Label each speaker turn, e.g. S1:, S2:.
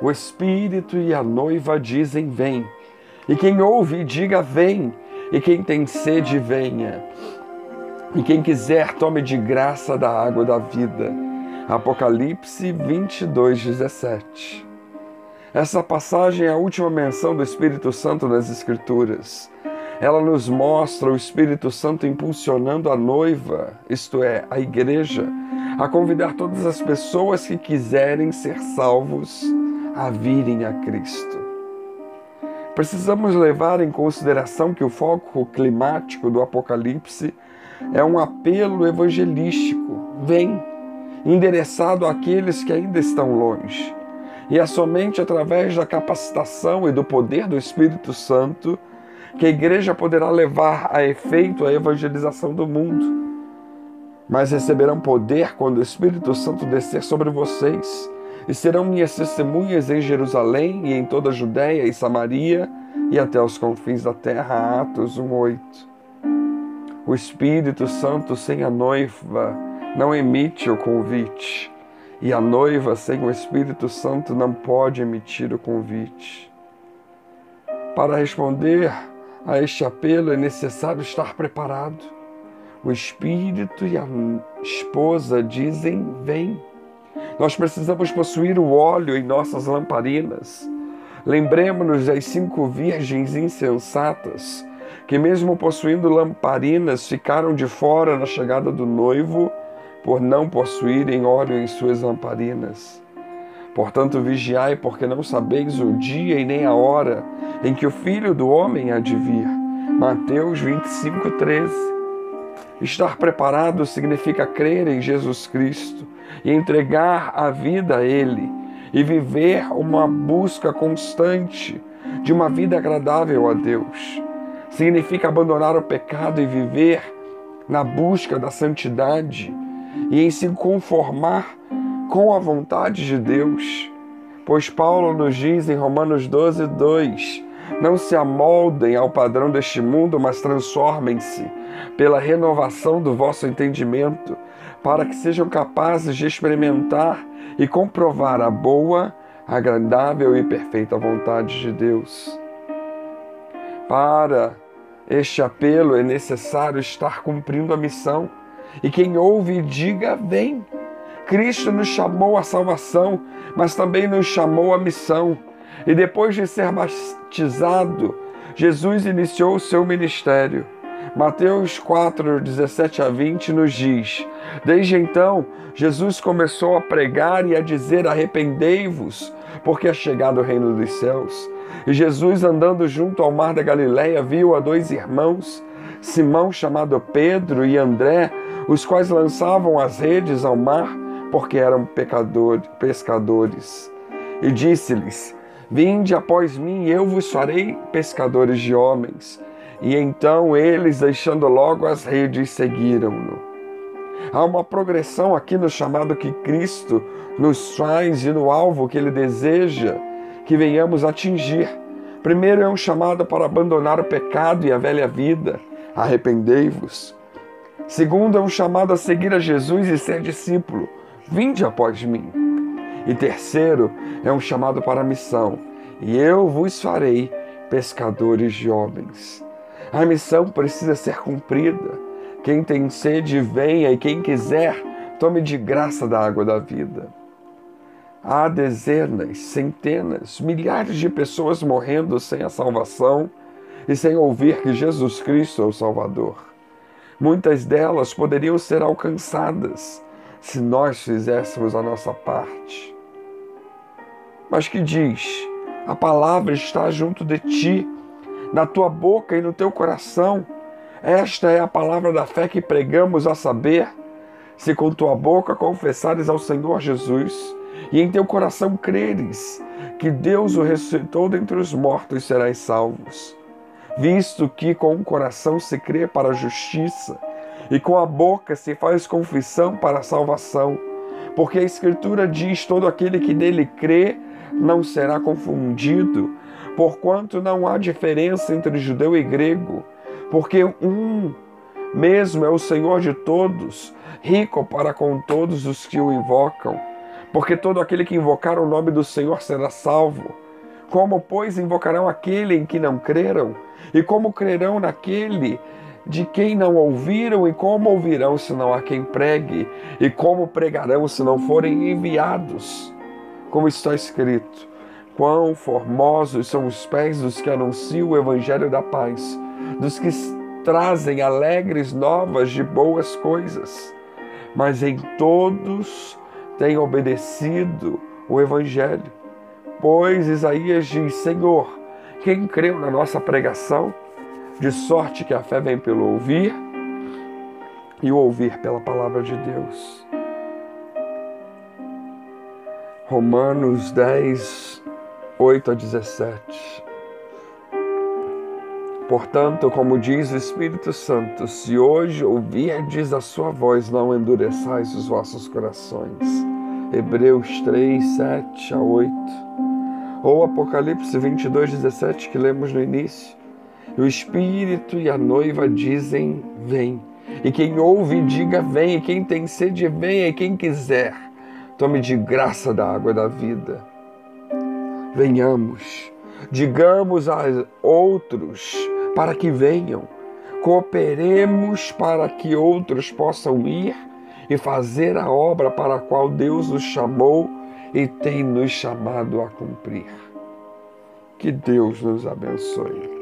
S1: O Espírito e a noiva dizem: Vem. E quem ouve, diga: Vem. E quem tem sede, venha. E quem quiser, tome de graça da água da vida. Apocalipse 22, 17. Essa passagem é a última menção do Espírito Santo nas Escrituras. Ela nos mostra o Espírito Santo impulsionando a noiva, isto é, a igreja, a convidar todas as pessoas que quiserem ser salvos a virem a Cristo. Precisamos levar em consideração que o foco climático do Apocalipse é um apelo evangelístico, vem, endereçado àqueles que ainda estão longe. E é somente através da capacitação e do poder do Espírito Santo que a igreja poderá levar a efeito a evangelização do mundo. Mas receberão poder quando o Espírito Santo descer sobre vocês e serão minhas testemunhas em Jerusalém e em toda a Judéia e Samaria e até os confins da terra. Atos 1:8. O Espírito Santo sem a noiva não emite o convite, e a noiva sem o Espírito Santo não pode emitir o convite. Para responder a este apelo é necessário estar preparado. O Espírito e a esposa dizem: Vem. Nós precisamos possuir o óleo em nossas lamparinas. Lembremos-nos das cinco virgens insensatas que, mesmo possuindo lamparinas, ficaram de fora na chegada do noivo por não possuírem óleo em suas lamparinas. Portanto, vigiai, porque não sabeis o dia e nem a hora em que o Filho do Homem há de vir. Mateus 25, 13. Estar preparado significa crer em Jesus Cristo e entregar a vida a Ele e viver uma busca constante de uma vida agradável a Deus. Significa abandonar o pecado e viver na busca da santidade e em se conformar com a vontade de Deus. Pois Paulo nos diz em Romanos 12, 2: Não se amoldem ao padrão deste mundo, mas transformem-se pela renovação do vosso entendimento, para que sejam capazes de experimentar e comprovar a boa, agradável e perfeita vontade de Deus. Para este apelo é necessário estar cumprindo a missão, e quem ouve, diga: Vem. Cristo nos chamou à salvação, mas também nos chamou à missão. E depois de ser batizado, Jesus iniciou o seu ministério. Mateus 4, 17 a 20 nos diz: Desde então, Jesus começou a pregar e a dizer: Arrependei-vos, porque é chegado o reino dos céus. E Jesus, andando junto ao mar da Galileia, viu a dois irmãos, Simão, chamado Pedro, e André, os quais lançavam as redes ao mar porque eram pescadores. E disse-lhes: Vinde após mim, eu vos farei pescadores de homens. E então eles, deixando logo as redes, seguiram-no. Há uma progressão aqui no chamado que Cristo nos faz e no alvo que Ele deseja que venhamos atingir. Primeiro é um chamado para abandonar o pecado e a velha vida, arrependei-vos. Segundo é um chamado a seguir a Jesus e ser discípulo, Vinde após mim. E terceiro é um chamado para a missão. E eu vos farei pescadores de homens. A missão precisa ser cumprida. Quem tem sede, venha, e quem quiser, tome de graça da água da vida. Há dezenas, centenas, milhares de pessoas morrendo sem a salvação e sem ouvir que Jesus Cristo é o Salvador. Muitas delas poderiam ser alcançadas se nós fizéssemos a nossa parte. Mas que diz: a palavra está junto de ti, na tua boca e no teu coração. Esta é a palavra da fé que pregamos a saber. Se com tua boca confessares ao Senhor Jesus e em teu coração creres que Deus o ressuscitou dentre os mortos, serás salvos. Visto que com o coração se crê para a justiça e com a boca se faz confissão para a salvação, porque a Escritura diz: todo aquele que nele crê não será confundido, porquanto não há diferença entre judeu e grego, porque um mesmo é o Senhor de todos, rico para com todos os que o invocam, porque todo aquele que invocar o nome do Senhor será salvo. Como, pois, invocarão aquele em que não creram? E como crerão naquele de quem não ouviram? E como ouvirão se não há quem pregue? E como pregarão se não forem enviados? Como está escrito: Quão formosos são os pés dos que anunciam o evangelho da paz, dos que trazem alegres novas de boas coisas. Mas em todos tem obedecido o Evangelho. Pois Isaías diz: Senhor, quem creu na nossa pregação, de sorte que a fé vem pelo ouvir e o ouvir pela palavra de Deus. Romanos 10, 8 a 17. Portanto, como diz o Espírito Santo, se hoje ouvirdes a sua voz, não endureçais os vossos corações. Hebreus 3, 7 a 8. Ou Apocalipse 22, 17, que lemos no início. O Espírito e a noiva dizem: Vem. E quem ouve, diga: Vem. E quem tem sede, venha. E quem quiser, tome de graça da água da vida. Venhamos, digamos a outros para que venham. Cooperemos para que outros possam ir e fazer a obra para a qual Deus nos chamou e tem nos chamado a cumprir. Que Deus nos abençoe.